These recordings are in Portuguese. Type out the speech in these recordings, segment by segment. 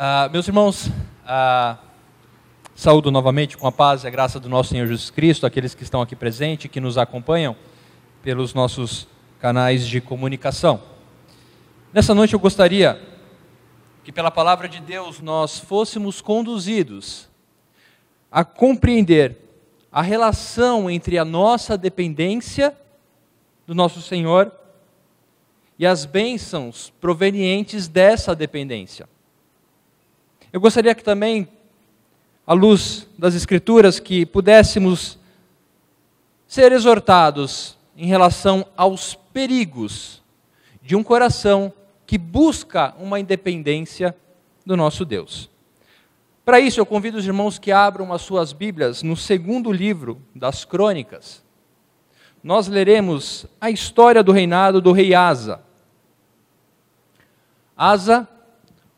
Uh, meus irmãos, uh, saúdo novamente com a paz e a graça do nosso Senhor Jesus Cristo, aqueles que estão aqui presentes, que nos acompanham pelos nossos canais de comunicação. Nessa noite eu gostaria que, pela palavra de Deus, nós fôssemos conduzidos a compreender a relação entre a nossa dependência do nosso Senhor e as bênçãos provenientes dessa dependência. Eu gostaria que também, à luz das Escrituras, que pudéssemos ser exortados em relação aos perigos de um coração que busca uma independência do nosso Deus. Para isso, eu convido os irmãos que abram as suas Bíblias no segundo livro das Crônicas. Nós leremos a história do reinado do rei Asa. Asa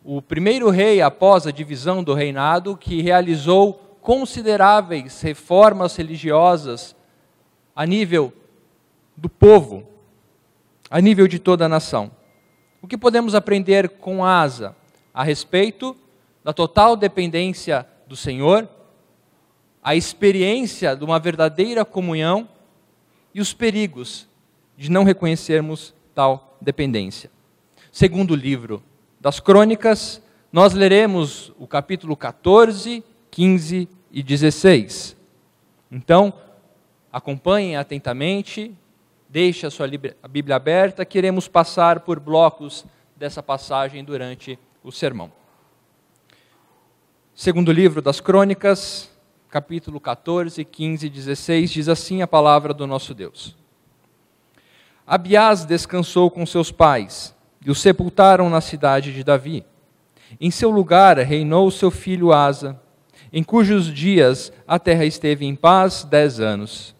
o primeiro rei após a divisão do reinado que realizou consideráveis reformas religiosas a nível do povo, a nível de toda a nação. O que podemos aprender com Asa a respeito da total dependência do Senhor, a experiência de uma verdadeira comunhão e os perigos de não reconhecermos tal dependência. Segundo livro das crônicas, nós leremos o capítulo 14, 15 e 16. Então, acompanhem atentamente, deixe a sua Bíblia aberta, queremos passar por blocos dessa passagem durante o sermão. Segundo livro das crônicas, capítulo 14, 15 e 16, diz assim a palavra do nosso Deus. Abiás descansou com seus pais, e o sepultaram na cidade de Davi. Em seu lugar reinou seu filho Asa, em cujos dias a terra esteve em paz dez anos.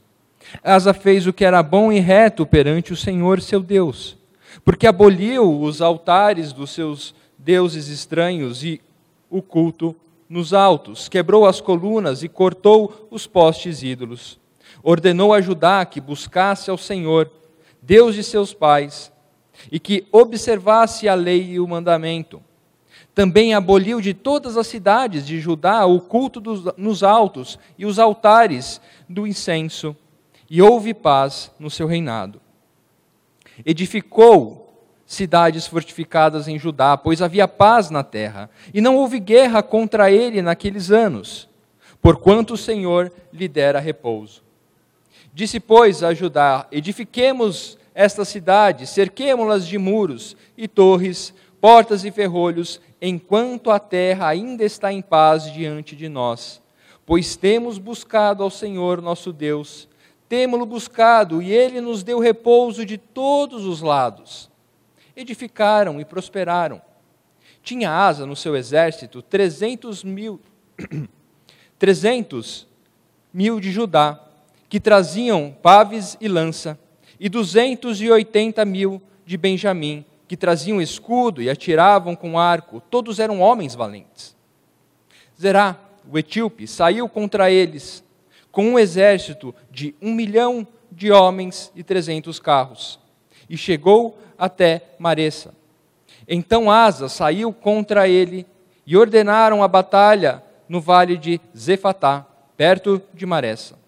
Asa fez o que era bom e reto perante o Senhor seu Deus, porque aboliu os altares dos seus deuses estranhos e o culto nos altos, quebrou as colunas e cortou os postes ídolos. Ordenou a Judá que buscasse ao Senhor, Deus de seus pais, e que observasse a lei e o mandamento. Também aboliu de todas as cidades de Judá o culto dos, nos altos e os altares do incenso, e houve paz no seu reinado. Edificou cidades fortificadas em Judá, pois havia paz na terra, e não houve guerra contra ele naqueles anos, porquanto o Senhor lhe dera repouso. Disse, pois, a Judá: Edifiquemos esta cidade, cerquemo-las de muros e torres, portas e ferrolhos, enquanto a terra ainda está em paz diante de nós. Pois temos buscado ao Senhor nosso Deus, temo-lo buscado, e ele nos deu repouso de todos os lados. Edificaram e prosperaram. Tinha asa no seu exército trezentos mil, trezentos mil de Judá, que traziam paves e lança, e duzentos e oitenta mil de Benjamim, que traziam escudo e atiravam com arco, todos eram homens valentes. Zerá, o etíope, saiu contra eles com um exército de um milhão de homens e trezentos carros, e chegou até Maressa. Então Asa saiu contra ele e ordenaram a batalha no vale de Zefatá, perto de Maressa.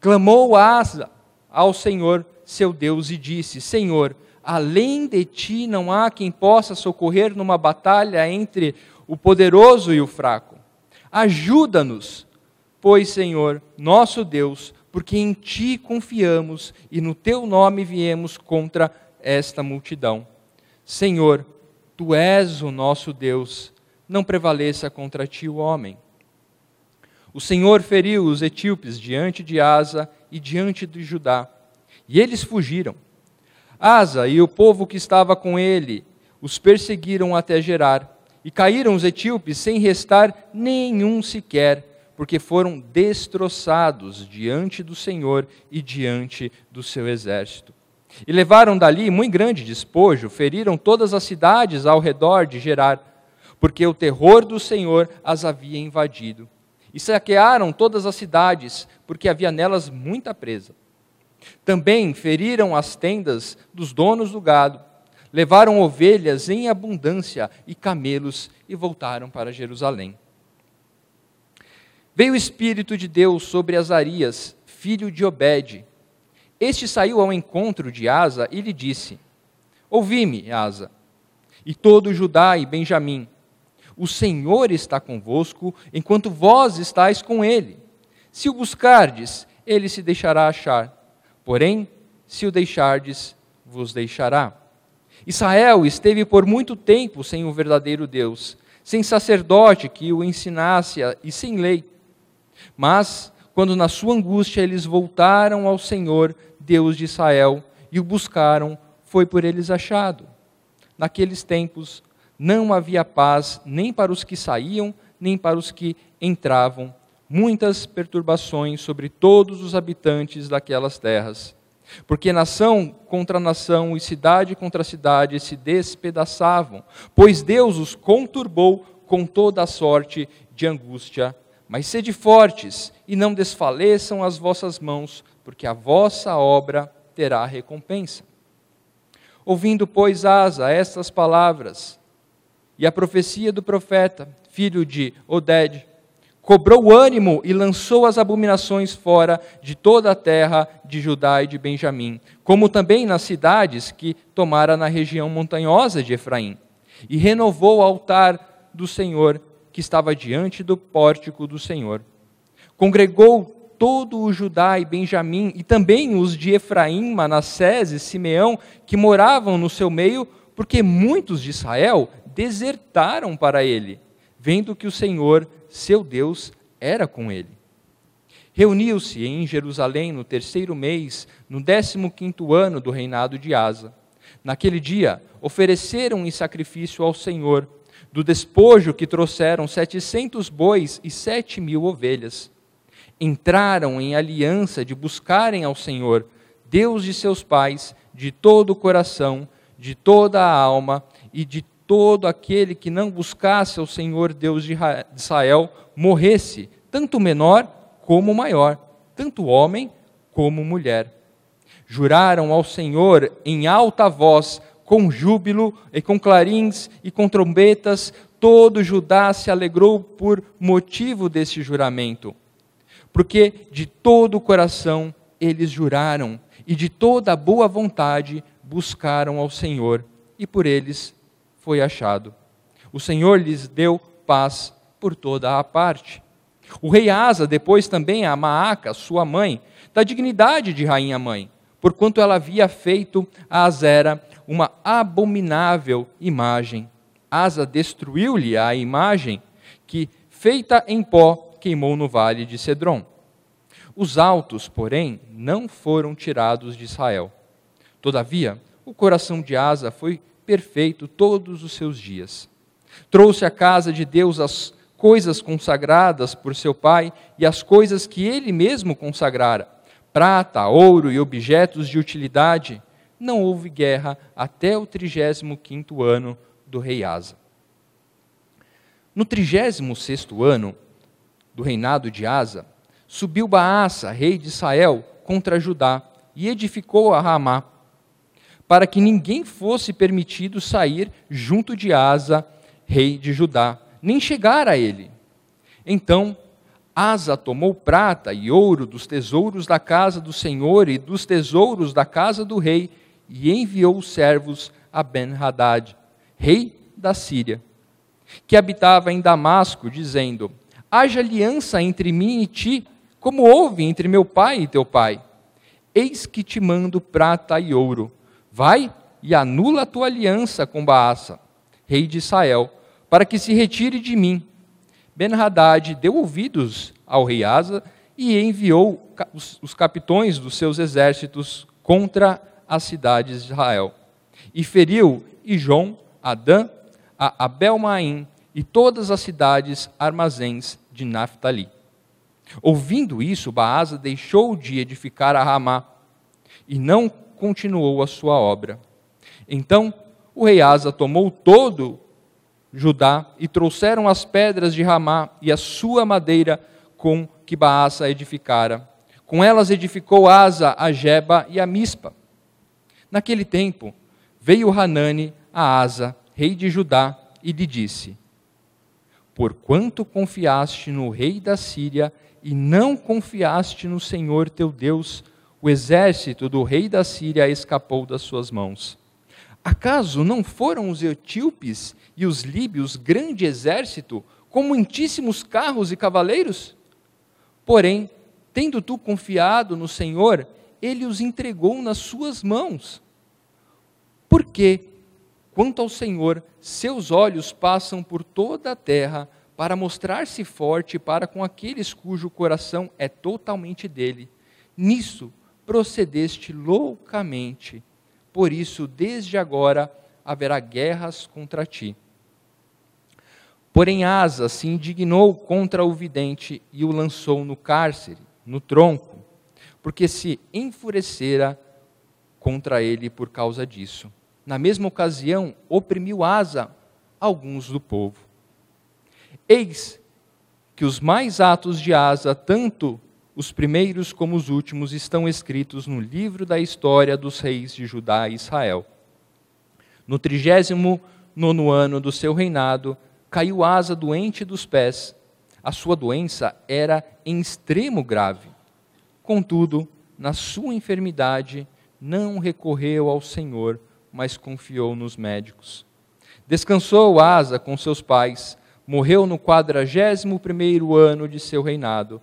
Clamou Asa ao Senhor seu Deus e disse: Senhor, além de ti não há quem possa socorrer numa batalha entre o poderoso e o fraco. Ajuda-nos, pois, Senhor, nosso Deus, porque em ti confiamos e no teu nome viemos contra esta multidão. Senhor, tu és o nosso Deus, não prevaleça contra ti o homem. O Senhor feriu os etíopes diante de Asa e diante de Judá e eles fugiram. Asa e o povo que estava com ele os perseguiram até Gerar, e caíram os etíopes sem restar nenhum sequer, porque foram destroçados diante do Senhor e diante do seu exército. E levaram dali muito grande despojo, feriram todas as cidades ao redor de Gerar, porque o terror do Senhor as havia invadido. E saquearam todas as cidades, porque havia nelas muita presa. Também feriram as tendas dos donos do gado, levaram ovelhas em abundância e camelos e voltaram para Jerusalém. Veio o Espírito de Deus sobre Azarias, filho de Obed. Este saiu ao encontro de Asa e lhe disse: Ouvi-me, Asa, e todo Judá e Benjamim. O Senhor está convosco, enquanto vós estáis com ele. Se o buscardes, ele se deixará achar. Porém, se o deixardes, vos deixará. Israel esteve por muito tempo sem o verdadeiro Deus, sem sacerdote que o ensinasse e sem lei. Mas, quando na sua angústia eles voltaram ao Senhor, Deus de Israel, e o buscaram, foi por eles achado. Naqueles tempos não havia paz nem para os que saíam, nem para os que entravam. Muitas perturbações sobre todos os habitantes daquelas terras. Porque nação contra nação e cidade contra cidade se despedaçavam, pois Deus os conturbou com toda a sorte de angústia. Mas sede fortes e não desfaleçam as vossas mãos, porque a vossa obra terá recompensa. Ouvindo, pois, Asa estas palavras, e a profecia do profeta, filho de Oded, cobrou ânimo e lançou as abominações fora de toda a terra de Judá e de Benjamim, como também nas cidades que tomara na região montanhosa de Efraim, e renovou o altar do Senhor que estava diante do pórtico do Senhor. Congregou todo o Judá e Benjamim, e também os de Efraim, Manassés e Simeão, que moravam no seu meio, porque muitos de Israel desertaram para ele, vendo que o Senhor, seu Deus, era com ele. Reuniu-se em Jerusalém no terceiro mês, no décimo quinto ano do reinado de Asa. Naquele dia, ofereceram em sacrifício ao Senhor, do despojo que trouxeram setecentos bois e sete mil ovelhas entraram em aliança de buscarem ao Senhor, Deus de seus pais, de todo o coração, de toda a alma e de todo aquele que não buscasse ao Senhor Deus de Israel, morresse, tanto menor como maior, tanto homem como mulher. Juraram ao Senhor em alta voz, com júbilo e com clarins e com trombetas, todo Judá se alegrou por motivo desse juramento porque de todo o coração eles juraram e de toda a boa vontade buscaram ao Senhor, e por eles foi achado. O Senhor lhes deu paz por toda a parte. O rei Asa depois também a Maaca, sua mãe, da dignidade de rainha mãe, porquanto ela havia feito a Azera uma abominável imagem. Asa destruiu-lhe a imagem que, feita em pó, queimou no vale de Cedron. Os altos, porém, não foram tirados de Israel. Todavia, o coração de Asa foi perfeito todos os seus dias. Trouxe à casa de Deus as coisas consagradas por seu pai e as coisas que ele mesmo consagrara, prata, ouro e objetos de utilidade. Não houve guerra até o trigésimo quinto ano do rei Asa. No trigésimo sexto ano, do reinado de Asa, subiu Baasa, rei de Israel, contra Judá, e edificou a Ramá, para que ninguém fosse permitido sair junto de Asa, rei de Judá, nem chegar a ele. Então, Asa tomou prata e ouro dos tesouros da casa do Senhor e dos tesouros da casa do rei, e enviou servos a Ben-Hadad, rei da Síria, que habitava em Damasco, dizendo: haja aliança entre mim e ti, como houve entre meu pai e teu pai. Eis que te mando prata e ouro. Vai e anula a tua aliança com Baasa, rei de Israel, para que se retire de mim. Ben-Hadad deu ouvidos ao rei Asa e enviou os capitões dos seus exércitos contra as cidades de Israel. E feriu Ijon, Adã, a Abel-Maim e todas as cidades armazéns de Naphtali. Ouvindo isso, Baasa deixou de edificar a Ramá e não continuou a sua obra. Então o rei Asa tomou todo Judá e trouxeram as pedras de Ramá e a sua madeira com que Baasa edificara. Com elas edificou Asa a Jeba e a Mispa. Naquele tempo, veio Hanani a Asa, rei de Judá, e lhe disse: Porquanto confiaste no rei da Síria e não confiaste no Senhor teu Deus, o exército do rei da Síria escapou das suas mãos. Acaso não foram os etíopes e os líbios grande exército, com muitíssimos carros e cavaleiros? Porém, tendo tu confiado no Senhor, ele os entregou nas suas mãos. Porque, quanto ao Senhor, seus olhos passam por toda a terra para mostrar-se forte para com aqueles cujo coração é totalmente dele. Nisso procedeste loucamente. Por isso, desde agora haverá guerras contra ti. Porém, Asa se indignou contra o vidente e o lançou no cárcere, no tronco, porque se enfurecera contra ele por causa disso na mesma ocasião, oprimiu Asa alguns do povo. Eis que os mais atos de Asa, tanto os primeiros como os últimos, estão escritos no livro da história dos reis de Judá e Israel. No trigésimo nono ano do seu reinado, caiu Asa doente dos pés. A sua doença era em extremo grave. Contudo, na sua enfermidade, não recorreu ao Senhor, mas confiou nos médicos. Descansou Asa com seus pais, morreu no quadragésimo primeiro ano de seu reinado.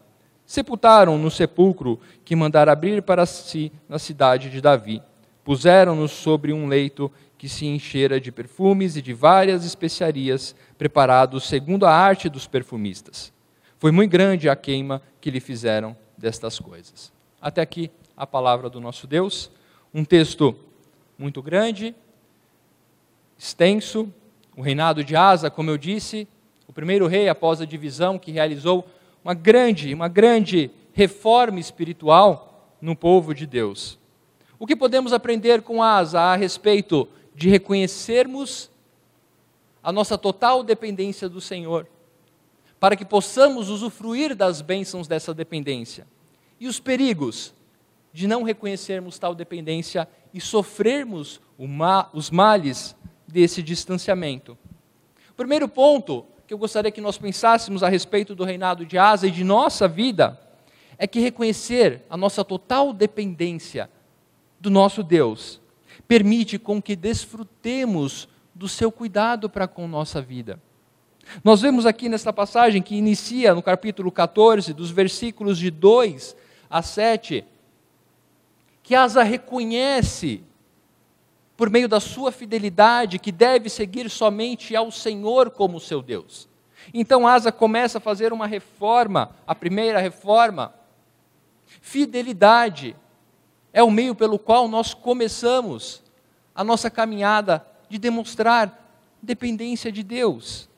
Sepultaram no sepulcro que mandara abrir para si na cidade de Davi. Puseram-no sobre um leito que se enchera de perfumes e de várias especiarias, preparados segundo a arte dos perfumistas. Foi muito grande a queima que lhe fizeram destas coisas. Até aqui a palavra do nosso Deus. Um texto muito grande, extenso. O reinado de Asa, como eu disse, o primeiro rei após a divisão que realizou uma grande, uma grande reforma espiritual no povo de Deus. O que podemos aprender com Asa a respeito de reconhecermos a nossa total dependência do Senhor, para que possamos usufruir das bênçãos dessa dependência? E os perigos de não reconhecermos tal dependência e sofrermos ma os males desse distanciamento. O primeiro ponto que eu gostaria que nós pensássemos a respeito do reinado de Asa e de nossa vida é que reconhecer a nossa total dependência do nosso Deus permite com que desfrutemos do seu cuidado para com nossa vida. Nós vemos aqui nesta passagem que inicia no capítulo 14, dos versículos de 2 a 7, que Asa reconhece, por meio da sua fidelidade, que deve seguir somente ao Senhor como seu Deus. Então Asa começa a fazer uma reforma, a primeira reforma. Fidelidade é o meio pelo qual nós começamos a nossa caminhada de demonstrar dependência de Deus.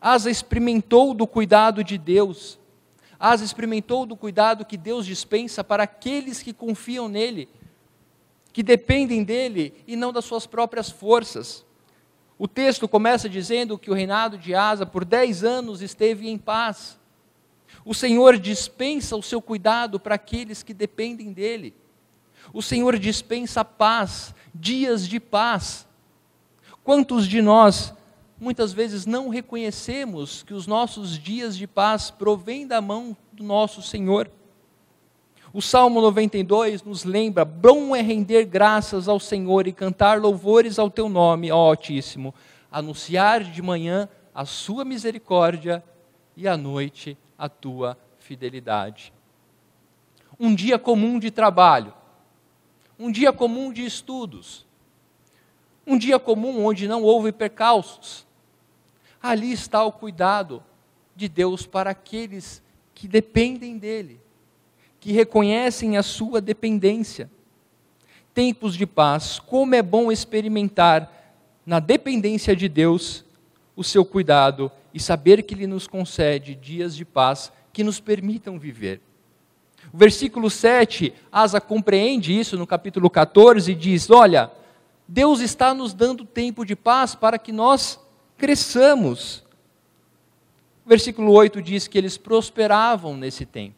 Asa experimentou do cuidado de Deus, Asa experimentou do cuidado que Deus dispensa para aqueles que confiam nele, que dependem dele e não das suas próprias forças. O texto começa dizendo que o reinado de Asa por dez anos esteve em paz. O Senhor dispensa o seu cuidado para aqueles que dependem dele. O Senhor dispensa paz, dias de paz. Quantos de nós muitas vezes não reconhecemos que os nossos dias de paz provêm da mão do nosso Senhor. O Salmo 92 nos lembra: bom é render graças ao Senhor e cantar louvores ao teu nome, ó Altíssimo, anunciar de manhã a sua misericórdia e à noite a tua fidelidade. Um dia comum de trabalho, um dia comum de estudos, um dia comum onde não houve percalços, ali está o cuidado de Deus para aqueles que dependem dEle, que reconhecem a sua dependência. Tempos de paz, como é bom experimentar na dependência de Deus o seu cuidado e saber que Ele nos concede dias de paz que nos permitam viver. O versículo 7, Asa compreende isso no capítulo 14 e diz: Olha, Deus está nos dando tempo de paz para que nós cresçamos. O versículo 8 diz que eles prosperavam nesse tempo.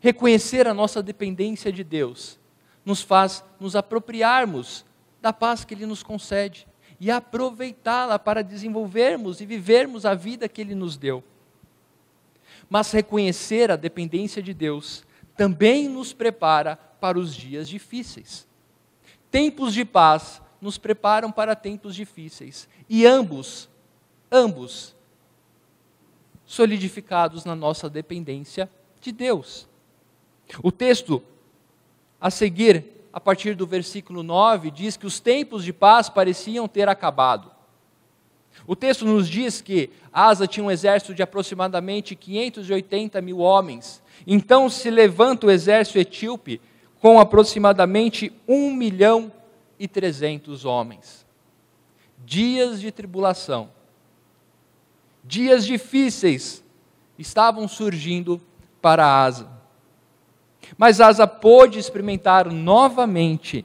Reconhecer a nossa dependência de Deus nos faz nos apropriarmos da paz que Ele nos concede e aproveitá-la para desenvolvermos e vivermos a vida que Ele nos deu. Mas reconhecer a dependência de Deus também nos prepara para os dias difíceis. Tempos de paz nos preparam para tempos difíceis. E ambos, ambos, solidificados na nossa dependência de Deus. O texto a seguir, a partir do versículo 9, diz que os tempos de paz pareciam ter acabado. O texto nos diz que Asa tinha um exército de aproximadamente 580 mil homens. Então se levanta o exército etíope com aproximadamente 1 milhão e 300 homens. Dias de tribulação, dias difíceis estavam surgindo para Asa. Mas Asa pôde experimentar novamente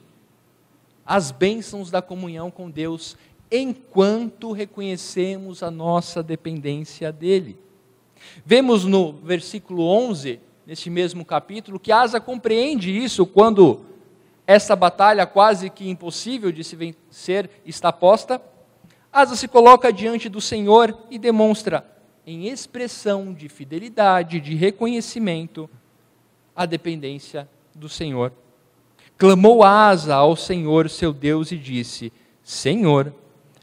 as bênçãos da comunhão com Deus enquanto reconhecemos a nossa dependência dele. Vemos no versículo 11, neste mesmo capítulo, que Asa compreende isso quando essa batalha quase que impossível de se vencer está posta. Asa se coloca diante do Senhor e demonstra, em expressão de fidelidade, de reconhecimento, a dependência do Senhor. Clamou Asa ao Senhor, seu Deus, e disse: Senhor,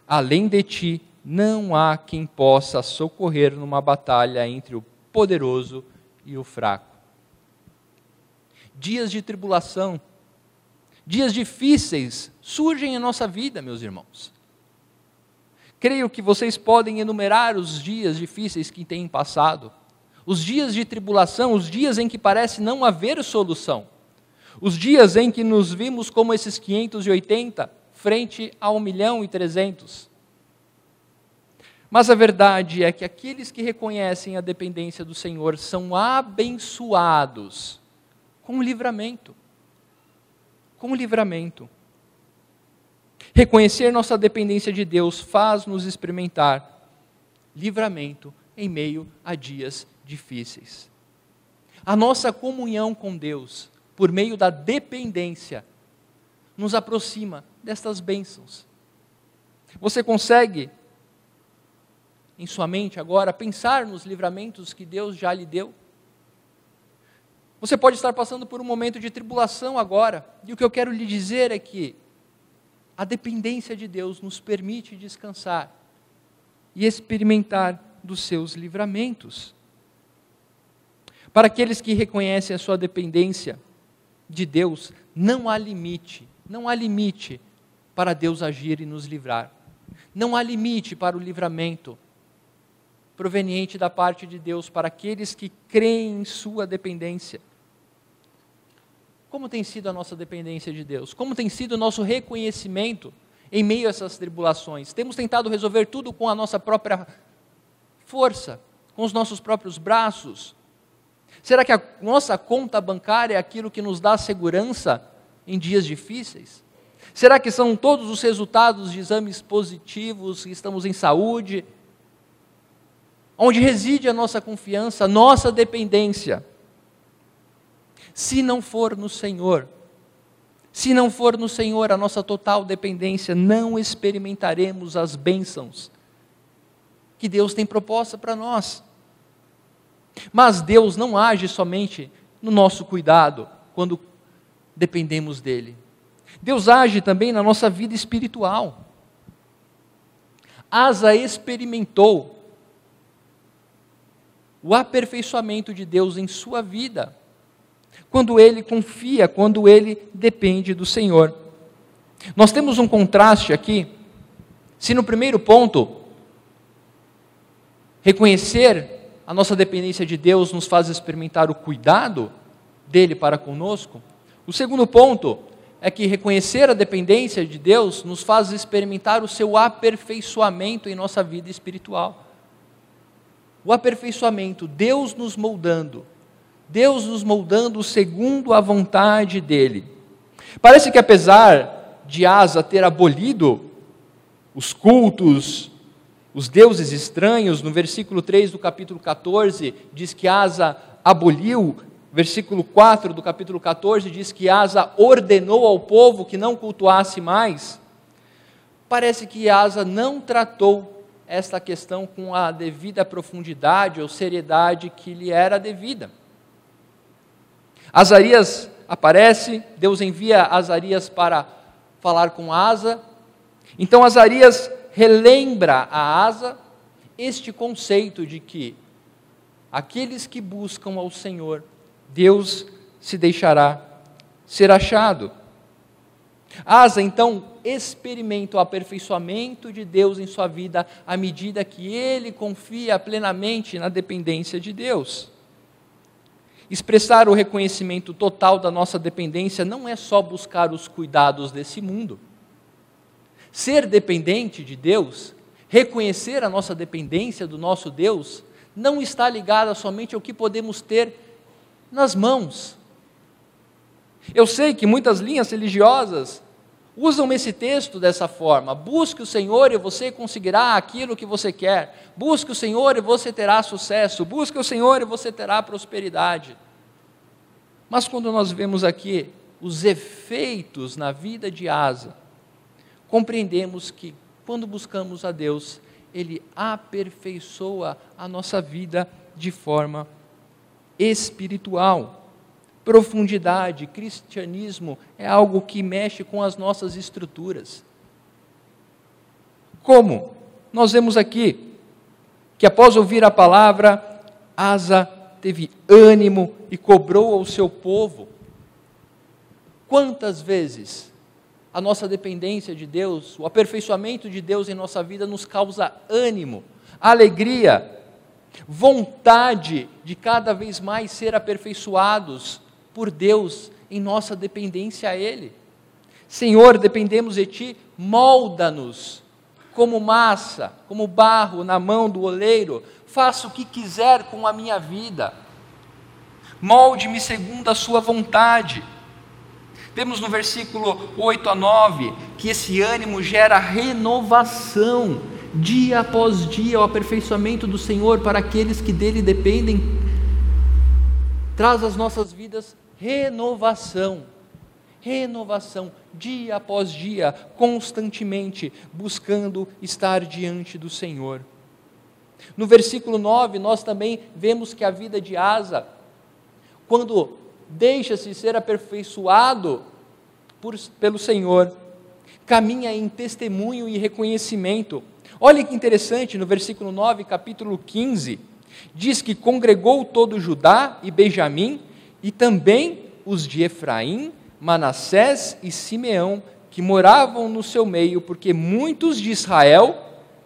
além de ti, não há quem possa socorrer numa batalha entre o poderoso e o fraco. Dias de tribulação, dias difíceis surgem em nossa vida, meus irmãos. Creio que vocês podem enumerar os dias difíceis que têm passado, os dias de tribulação, os dias em que parece não haver solução, os dias em que nos vimos como esses 580 frente a 1 milhão e 300. Mas a verdade é que aqueles que reconhecem a dependência do Senhor são abençoados com o livramento. Com o livramento. Reconhecer nossa dependência de Deus faz-nos experimentar livramento em meio a dias difíceis. A nossa comunhão com Deus, por meio da dependência, nos aproxima destas bênçãos. Você consegue, em sua mente agora, pensar nos livramentos que Deus já lhe deu? Você pode estar passando por um momento de tribulação agora, e o que eu quero lhe dizer é que a dependência de Deus nos permite descansar e experimentar dos seus livramentos. Para aqueles que reconhecem a sua dependência de Deus, não há limite, não há limite para Deus agir e nos livrar. Não há limite para o livramento proveniente da parte de Deus para aqueles que creem em sua dependência. Como tem sido a nossa dependência de Deus? Como tem sido o nosso reconhecimento em meio a essas tribulações? Temos tentado resolver tudo com a nossa própria força, com os nossos próprios braços? Será que a nossa conta bancária é aquilo que nos dá segurança em dias difíceis? Será que são todos os resultados de exames positivos, que estamos em saúde? Onde reside a nossa confiança, a nossa dependência? Se não for no Senhor, se não for no Senhor a nossa total dependência, não experimentaremos as bênçãos que Deus tem proposta para nós. Mas Deus não age somente no nosso cuidado, quando dependemos dEle. Deus age também na nossa vida espiritual. Asa experimentou o aperfeiçoamento de Deus em sua vida quando ele confia, quando ele depende do Senhor. Nós temos um contraste aqui. Se no primeiro ponto, reconhecer a nossa dependência de Deus nos faz experimentar o cuidado dele para conosco, o segundo ponto é que reconhecer a dependência de Deus nos faz experimentar o seu aperfeiçoamento em nossa vida espiritual. O aperfeiçoamento, Deus nos moldando, Deus nos moldando segundo a vontade dele. Parece que apesar de Asa ter abolido os cultos, os deuses estranhos, no versículo 3 do capítulo 14, diz que Asa aboliu, versículo 4 do capítulo 14 diz que Asa ordenou ao povo que não cultuasse mais. parece que Asa não tratou esta questão com a devida profundidade ou seriedade que lhe era devida. Azarias aparece, Deus envia Azarias para falar com Asa. Então Azarias relembra a Asa este conceito de que aqueles que buscam ao Senhor, Deus se deixará ser achado. Asa, então, experimenta o aperfeiçoamento de Deus em sua vida à medida que ele confia plenamente na dependência de Deus. Expressar o reconhecimento total da nossa dependência não é só buscar os cuidados desse mundo. Ser dependente de Deus, reconhecer a nossa dependência do nosso Deus, não está ligada somente ao que podemos ter nas mãos. Eu sei que muitas linhas religiosas usam esse texto dessa forma: busque o Senhor e você conseguirá aquilo que você quer, busque o Senhor e você terá sucesso, busque o Senhor e você terá prosperidade. Mas quando nós vemos aqui os efeitos na vida de Asa, compreendemos que quando buscamos a Deus, Ele aperfeiçoa a nossa vida de forma espiritual. Profundidade, cristianismo é algo que mexe com as nossas estruturas. Como? Nós vemos aqui que após ouvir a palavra, Asa teve ânimo e cobrou ao seu povo. Quantas vezes a nossa dependência de Deus, o aperfeiçoamento de Deus em nossa vida nos causa ânimo, alegria, vontade de cada vez mais ser aperfeiçoados por Deus em nossa dependência a Ele. Senhor, dependemos de Ti, molda-nos como massa, como barro na mão do oleiro, faça o que quiser com a minha vida, molde-me segundo a Sua vontade. Temos no versículo 8 a 9 que esse ânimo gera renovação, dia após dia, o aperfeiçoamento do Senhor para aqueles que dele dependem, traz às nossas vidas renovação renovação, dia após dia, constantemente buscando estar diante do Senhor. No versículo 9, nós também vemos que a vida de Asa, quando deixa-se ser aperfeiçoado por, pelo Senhor, caminha em testemunho e reconhecimento. Olha que interessante, no versículo 9, capítulo 15, diz que congregou todo Judá e Benjamim, e também os de Efraim, Manassés e Simeão, que moravam no seu meio, porque muitos de Israel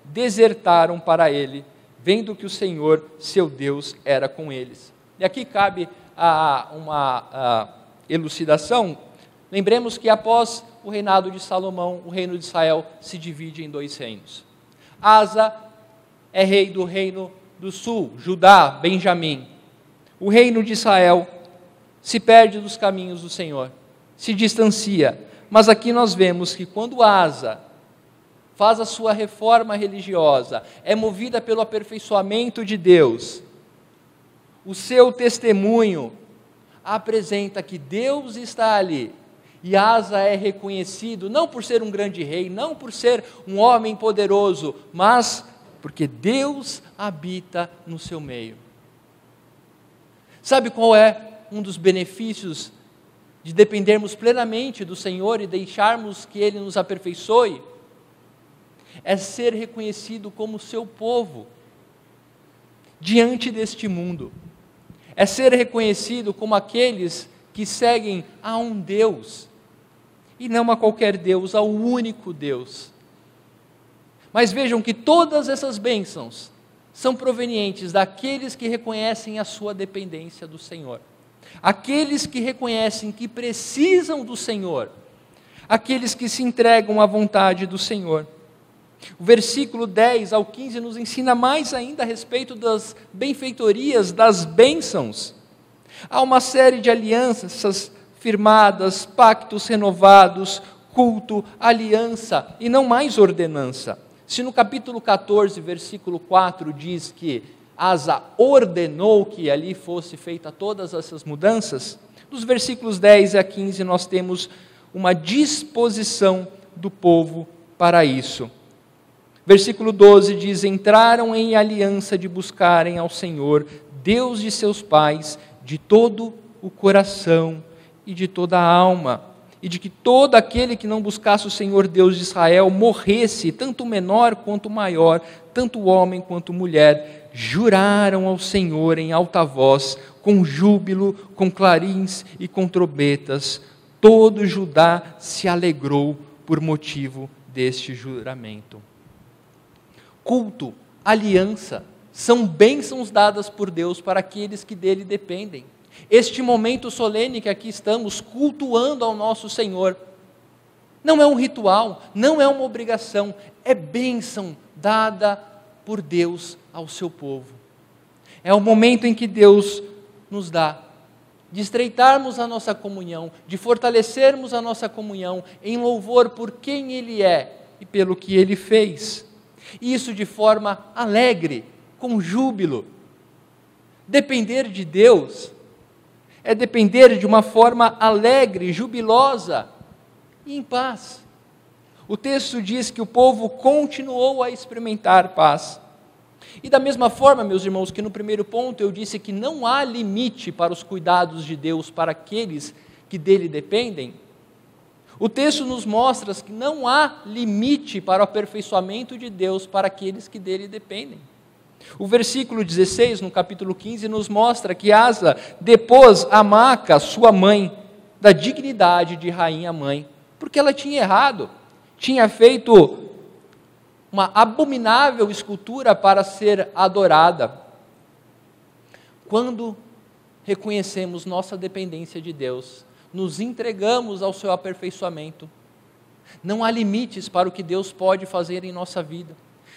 desertaram para ele, vendo que o Senhor, seu Deus, era com eles. E aqui cabe a, uma a elucidação. Lembremos que após o reinado de Salomão, o reino de Israel se divide em dois reinos. Asa é rei do reino do sul, Judá, Benjamim. O reino de Israel se perde dos caminhos do Senhor se distancia. Mas aqui nós vemos que quando Asa faz a sua reforma religiosa, é movida pelo aperfeiçoamento de Deus, o seu testemunho apresenta que Deus está ali. E Asa é reconhecido não por ser um grande rei, não por ser um homem poderoso, mas porque Deus habita no seu meio. Sabe qual é um dos benefícios de dependermos plenamente do Senhor e deixarmos que Ele nos aperfeiçoe, é ser reconhecido como seu povo diante deste mundo, é ser reconhecido como aqueles que seguem a um Deus, e não a qualquer Deus, ao único Deus. Mas vejam que todas essas bênçãos são provenientes daqueles que reconhecem a sua dependência do Senhor aqueles que reconhecem que precisam do Senhor, aqueles que se entregam à vontade do Senhor. O versículo 10 ao 15 nos ensina mais ainda a respeito das benfeitorias, das bênçãos. Há uma série de alianças firmadas, pactos renovados, culto, aliança e não mais ordenança. Se no capítulo 14, versículo 4 diz que Asa ordenou que ali fosse feita todas essas mudanças, nos versículos 10 a 15 nós temos uma disposição do povo para isso. Versículo 12 diz: Entraram em aliança de buscarem ao Senhor, Deus de seus pais, de todo o coração e de toda a alma, e de que todo aquele que não buscasse o Senhor Deus de Israel morresse, tanto menor quanto maior, tanto homem quanto mulher, juraram ao Senhor em alta voz, com júbilo, com clarins e com trombetas. Todo Judá se alegrou por motivo deste juramento. Culto, aliança, são bênçãos dadas por Deus para aqueles que dele dependem. Este momento solene que aqui estamos cultuando ao nosso Senhor, não é um ritual, não é uma obrigação, é bênção dada por Deus ao seu povo. É o momento em que Deus nos dá de estreitarmos a nossa comunhão, de fortalecermos a nossa comunhão em louvor por quem Ele é e pelo que Ele fez. Isso de forma alegre, com júbilo. Depender de Deus é depender de uma forma alegre, jubilosa e em paz. O texto diz que o povo continuou a experimentar paz. E da mesma forma, meus irmãos, que no primeiro ponto eu disse que não há limite para os cuidados de Deus para aqueles que dele dependem, o texto nos mostra que não há limite para o aperfeiçoamento de Deus para aqueles que dele dependem. O versículo 16, no capítulo 15, nos mostra que Asa depôs a Maca, sua mãe, da dignidade de rainha mãe, porque ela tinha errado, tinha feito uma abominável escultura para ser adorada. Quando reconhecemos nossa dependência de Deus, nos entregamos ao seu aperfeiçoamento. Não há limites para o que Deus pode fazer em nossa vida.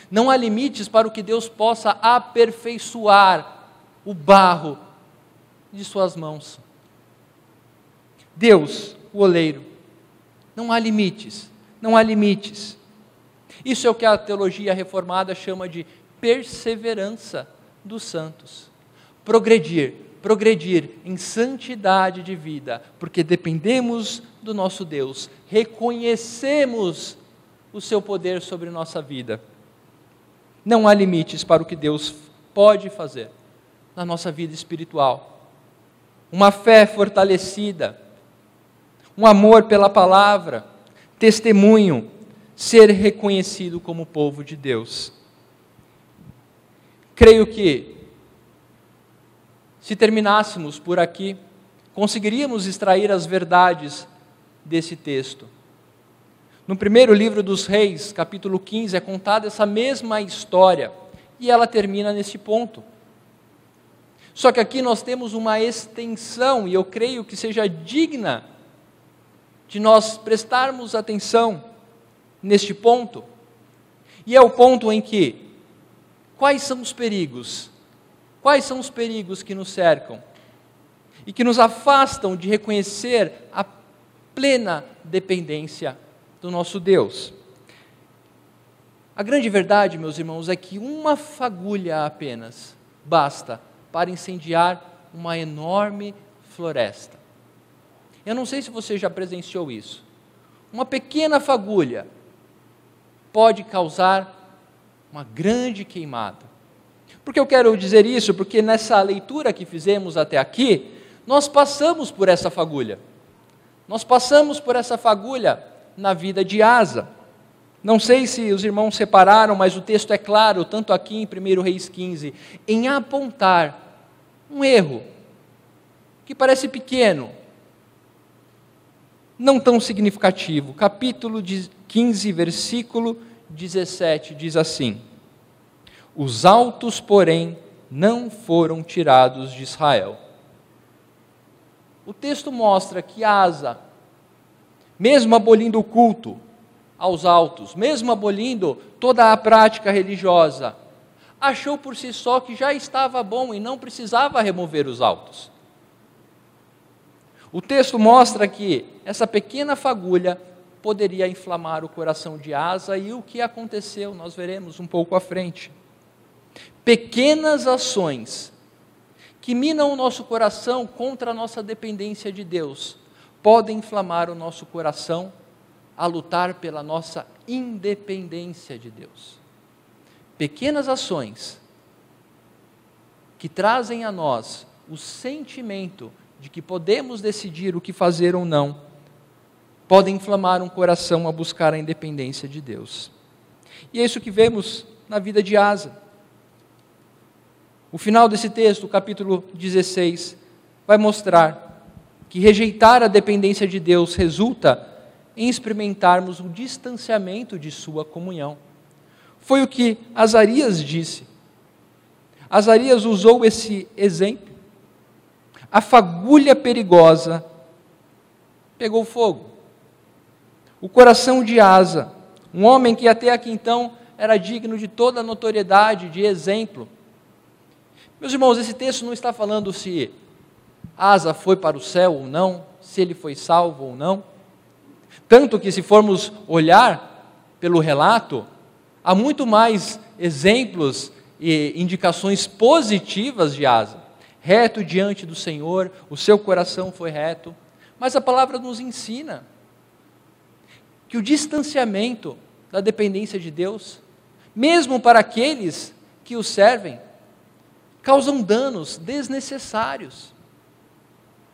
Não há limites para o que Deus possa aperfeiçoar o barro de suas mãos. Deus, o oleiro, não há limites, não há limites. Isso é o que a teologia reformada chama de perseverança dos santos. Progredir, progredir em santidade de vida, porque dependemos do nosso Deus, reconhecemos o seu poder sobre nossa vida. Não há limites para o que Deus pode fazer na nossa vida espiritual. Uma fé fortalecida, um amor pela palavra, testemunho, ser reconhecido como povo de Deus. Creio que, se terminássemos por aqui, conseguiríamos extrair as verdades desse texto. No primeiro livro dos Reis, capítulo 15, é contada essa mesma história e ela termina nesse ponto. Só que aqui nós temos uma extensão, e eu creio que seja digna de nós prestarmos atenção neste ponto. E é o ponto em que quais são os perigos? Quais são os perigos que nos cercam e que nos afastam de reconhecer a plena dependência do nosso Deus? A grande verdade, meus irmãos, é que uma fagulha apenas basta para incendiar uma enorme floresta. Eu não sei se você já presenciou isso. Uma pequena fagulha pode causar uma grande queimada. Por que eu quero dizer isso? Porque nessa leitura que fizemos até aqui, nós passamos por essa fagulha. Nós passamos por essa fagulha na vida de Asa. Não sei se os irmãos separaram, mas o texto é claro, tanto aqui em 1 Reis 15, em apontar um erro que parece pequeno, não tão significativo. Capítulo 15, versículo 17 diz assim: Os altos, porém, não foram tirados de Israel. O texto mostra que Asa, mesmo abolindo o culto aos altos, mesmo abolindo toda a prática religiosa, achou por si só que já estava bom e não precisava remover os altos. O texto mostra que essa pequena fagulha poderia inflamar o coração de Asa e o que aconteceu, nós veremos um pouco à frente. Pequenas ações que minam o nosso coração contra a nossa dependência de Deus podem inflamar o nosso coração a lutar pela nossa independência de Deus. Pequenas ações que trazem a nós o sentimento de que podemos decidir o que fazer ou não, podem inflamar um coração a buscar a independência de Deus. E é isso que vemos na vida de Asa. O final desse texto, capítulo 16, vai mostrar que rejeitar a dependência de Deus resulta em experimentarmos o distanciamento de sua comunhão. Foi o que Azarias disse. Azarias usou esse exemplo. A fagulha perigosa pegou fogo. O coração de Asa, um homem que até aqui então era digno de toda a notoriedade, de exemplo. Meus irmãos, esse texto não está falando se Asa foi para o céu ou não, se ele foi salvo ou não. Tanto que, se formos olhar pelo relato, há muito mais exemplos e indicações positivas de Asa. Reto diante do Senhor, o seu coração foi reto. Mas a palavra nos ensina que o distanciamento da dependência de Deus, mesmo para aqueles que o servem, causam danos desnecessários.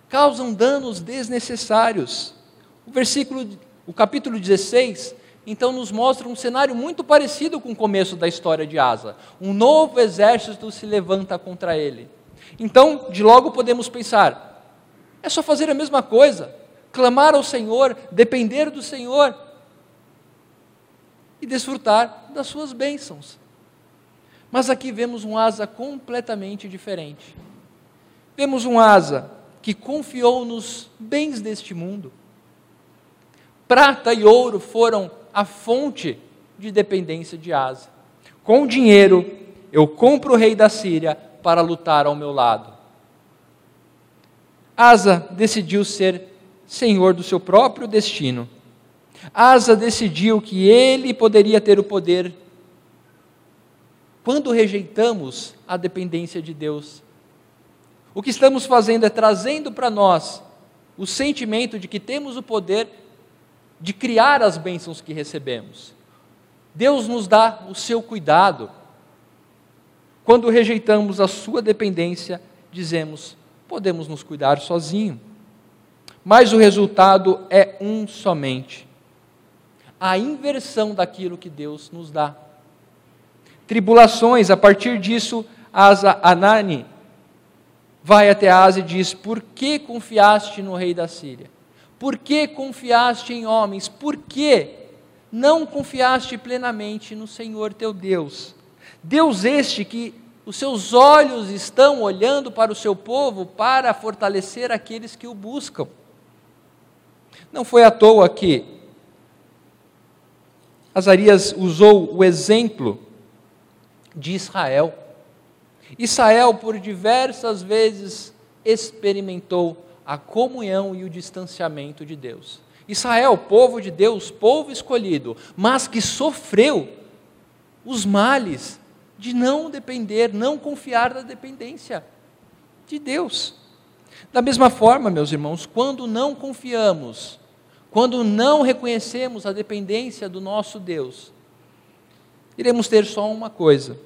Causam danos desnecessários. O versículo, o capítulo 16, então nos mostra um cenário muito parecido com o começo da história de Asa. Um novo exército se levanta contra ele. Então, de logo podemos pensar: é só fazer a mesma coisa, clamar ao Senhor, depender do Senhor e desfrutar das suas bênçãos. Mas aqui vemos um asa completamente diferente. Vemos um asa que confiou nos bens deste mundo. Prata e ouro foram a fonte de dependência de Asa. Com dinheiro, eu compro o rei da Síria para lutar ao meu lado. Asa decidiu ser senhor do seu próprio destino. Asa decidiu que ele poderia ter o poder. Quando rejeitamos a dependência de Deus, o que estamos fazendo é trazendo para nós o sentimento de que temos o poder de criar as bênçãos que recebemos. Deus nos dá o seu cuidado. Quando rejeitamos a sua dependência, dizemos: podemos nos cuidar sozinho. Mas o resultado é um somente: a inversão daquilo que Deus nos dá. Tribulações, a partir disso, Asa Anani vai até Asa e diz: Por que confiaste no rei da Síria? Por que confiaste em homens? Por que não confiaste plenamente no Senhor teu Deus? Deus este que os seus olhos estão olhando para o seu povo para fortalecer aqueles que o buscam. Não foi à toa que Azarias usou o exemplo de Israel. Israel, por diversas vezes, experimentou a comunhão e o distanciamento de Deus. Israel, povo de Deus, povo escolhido, mas que sofreu os males de não depender, não confiar na dependência de Deus. Da mesma forma, meus irmãos, quando não confiamos, quando não reconhecemos a dependência do nosso Deus, iremos ter só uma coisa: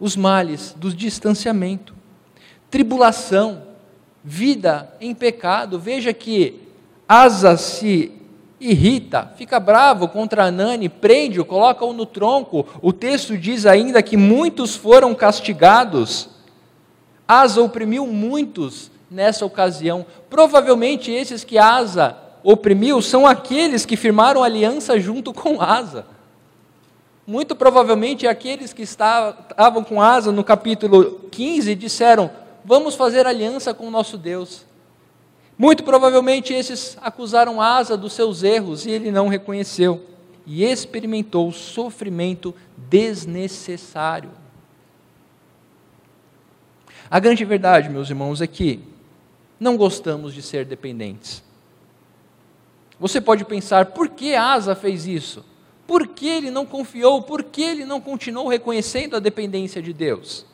os males do distanciamento tribulação, vida em pecado. Veja que Asa se irrita, fica bravo contra Anani, prende-o, coloca-o no tronco. O texto diz ainda que muitos foram castigados. Asa oprimiu muitos nessa ocasião. Provavelmente esses que Asa oprimiu são aqueles que firmaram aliança junto com Asa. Muito provavelmente aqueles que estavam com Asa no capítulo 15 disseram: vamos fazer aliança com o nosso Deus. Muito provavelmente esses acusaram Asa dos seus erros e ele não reconheceu e experimentou sofrimento desnecessário. A grande verdade, meus irmãos, é que não gostamos de ser dependentes. Você pode pensar, por que Asa fez isso? Por que ele não confiou? Por que ele não continuou reconhecendo a dependência de Deus?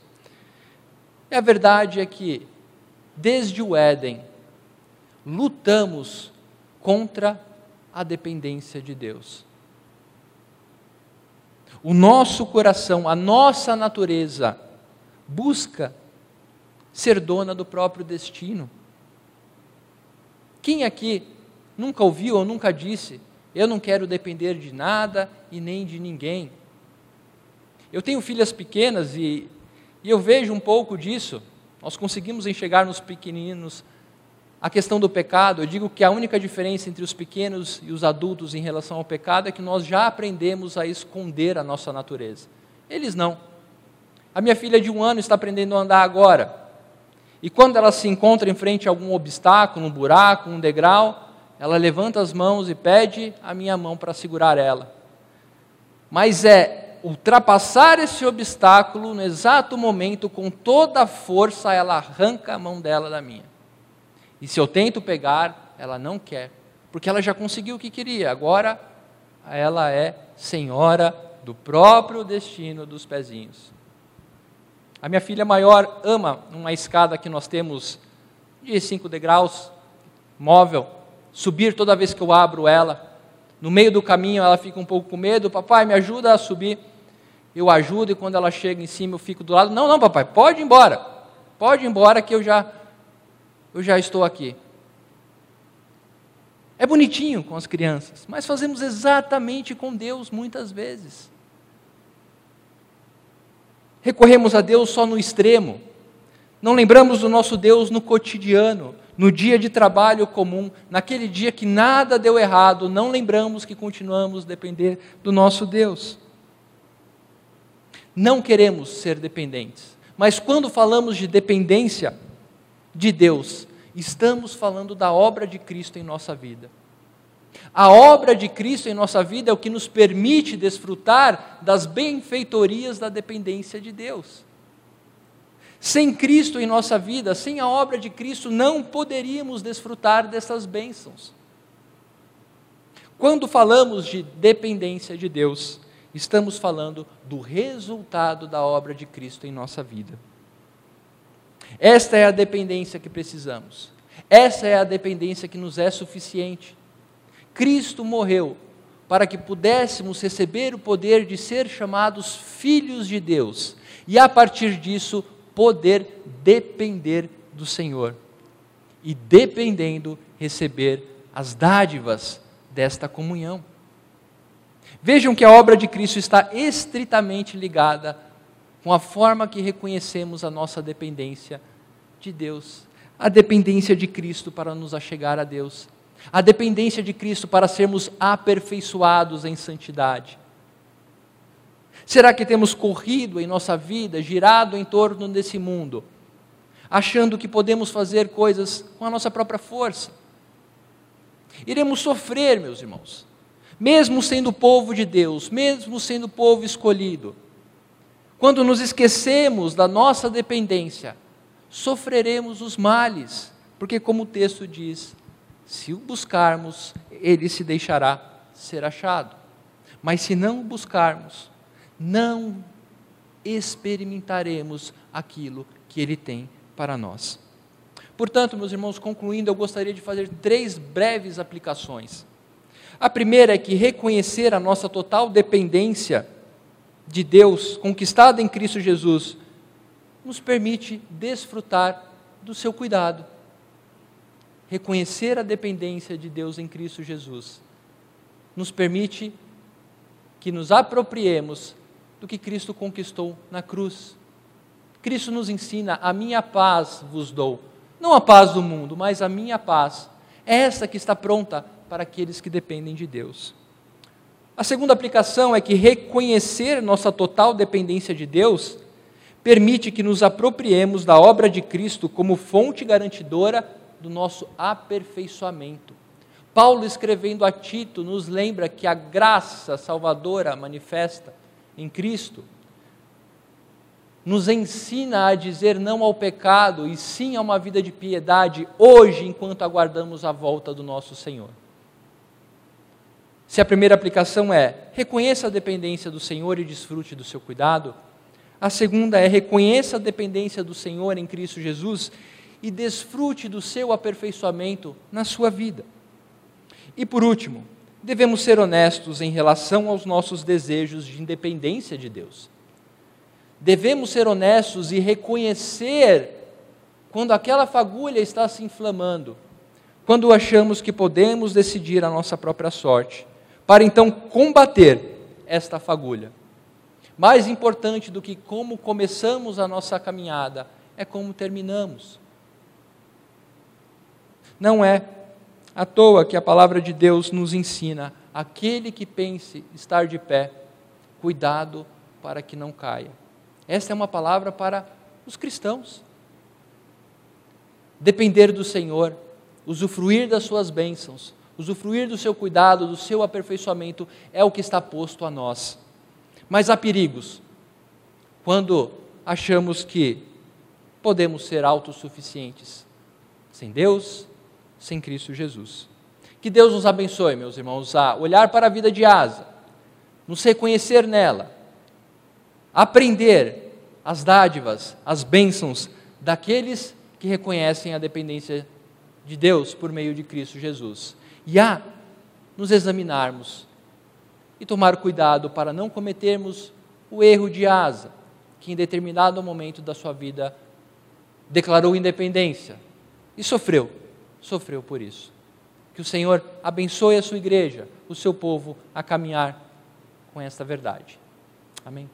E a verdade é que, desde o Éden, lutamos contra a dependência de Deus. O nosso coração, a nossa natureza, busca ser dona do próprio destino. Quem aqui nunca ouviu ou nunca disse: Eu não quero depender de nada e nem de ninguém? Eu tenho filhas pequenas e, e eu vejo um pouco disso. Nós conseguimos enxergar nos pequeninos a questão do pecado. Eu digo que a única diferença entre os pequenos e os adultos em relação ao pecado é que nós já aprendemos a esconder a nossa natureza. Eles não. A minha filha de um ano está aprendendo a andar agora. E quando ela se encontra em frente a algum obstáculo, um buraco, um degrau, ela levanta as mãos e pede a minha mão para segurar ela. Mas é ultrapassar esse obstáculo, no exato momento, com toda a força, ela arranca a mão dela da minha. E se eu tento pegar, ela não quer, porque ela já conseguiu o que queria, agora ela é senhora do próprio destino dos pezinhos. A minha filha maior ama uma escada que nós temos de cinco degraus, móvel, subir toda vez que eu abro ela. No meio do caminho ela fica um pouco com medo, papai, me ajuda a subir eu ajudo e quando ela chega em cima eu fico do lado. Não, não, papai, pode ir embora. Pode ir embora que eu já eu já estou aqui. É bonitinho com as crianças, mas fazemos exatamente com Deus muitas vezes. Recorremos a Deus só no extremo. Não lembramos do nosso Deus no cotidiano, no dia de trabalho comum, naquele dia que nada deu errado, não lembramos que continuamos a depender do nosso Deus não queremos ser dependentes. Mas quando falamos de dependência de Deus, estamos falando da obra de Cristo em nossa vida. A obra de Cristo em nossa vida é o que nos permite desfrutar das benfeitorias da dependência de Deus. Sem Cristo em nossa vida, sem a obra de Cristo, não poderíamos desfrutar dessas bênçãos. Quando falamos de dependência de Deus, estamos falando do resultado da obra de Cristo em nossa vida. Esta é a dependência que precisamos. Essa é a dependência que nos é suficiente. Cristo morreu para que pudéssemos receber o poder de ser chamados filhos de Deus e, a partir disso, poder depender do Senhor e, dependendo, receber as dádivas desta comunhão. Vejam que a obra de Cristo está estritamente ligada com a forma que reconhecemos a nossa dependência de Deus, a dependência de Cristo para nos achegar a Deus, a dependência de Cristo para sermos aperfeiçoados em santidade. Será que temos corrido em nossa vida, girado em torno desse mundo, achando que podemos fazer coisas com a nossa própria força? Iremos sofrer, meus irmãos mesmo sendo povo de Deus, mesmo sendo povo escolhido, quando nos esquecemos da nossa dependência, sofreremos os males, porque, como o texto diz, se o buscarmos, ele se deixará ser achado. Mas se não o buscarmos, não experimentaremos aquilo que ele tem para nós. Portanto, meus irmãos, concluindo, eu gostaria de fazer três breves aplicações. A primeira é que reconhecer a nossa total dependência de Deus, conquistada em Cristo Jesus, nos permite desfrutar do seu cuidado. Reconhecer a dependência de Deus em Cristo Jesus nos permite que nos apropriemos do que Cristo conquistou na cruz. Cristo nos ensina: a minha paz vos dou. Não a paz do mundo, mas a minha paz. É essa que está pronta para aqueles que dependem de Deus. A segunda aplicação é que reconhecer nossa total dependência de Deus permite que nos apropriemos da obra de Cristo como fonte garantidora do nosso aperfeiçoamento. Paulo, escrevendo a Tito, nos lembra que a graça salvadora manifesta em Cristo nos ensina a dizer não ao pecado e sim a uma vida de piedade hoje, enquanto aguardamos a volta do nosso Senhor. Se a primeira aplicação é reconheça a dependência do Senhor e desfrute do seu cuidado, a segunda é reconheça a dependência do Senhor em Cristo Jesus e desfrute do seu aperfeiçoamento na sua vida. E por último, devemos ser honestos em relação aos nossos desejos de independência de Deus. Devemos ser honestos e reconhecer quando aquela fagulha está se inflamando, quando achamos que podemos decidir a nossa própria sorte, para então combater esta fagulha. Mais importante do que como começamos a nossa caminhada é como terminamos. Não é à toa que a palavra de Deus nos ensina: aquele que pense estar de pé, cuidado para que não caia. Esta é uma palavra para os cristãos. Depender do Senhor, usufruir das suas bênçãos, usufruir do seu cuidado, do seu aperfeiçoamento, é o que está posto a nós. Mas há perigos quando achamos que podemos ser autossuficientes sem Deus, sem Cristo Jesus. Que Deus nos abençoe, meus irmãos, a olhar para a vida de Asa, nos reconhecer nela, aprender as dádivas, as bênçãos daqueles que reconhecem a dependência de Deus por meio de Cristo Jesus. E a nos examinarmos e tomar cuidado para não cometermos o erro de Asa, que em determinado momento da sua vida declarou independência e sofreu sofreu por isso. Que o Senhor abençoe a sua igreja, o seu povo, a caminhar com esta verdade. Amém.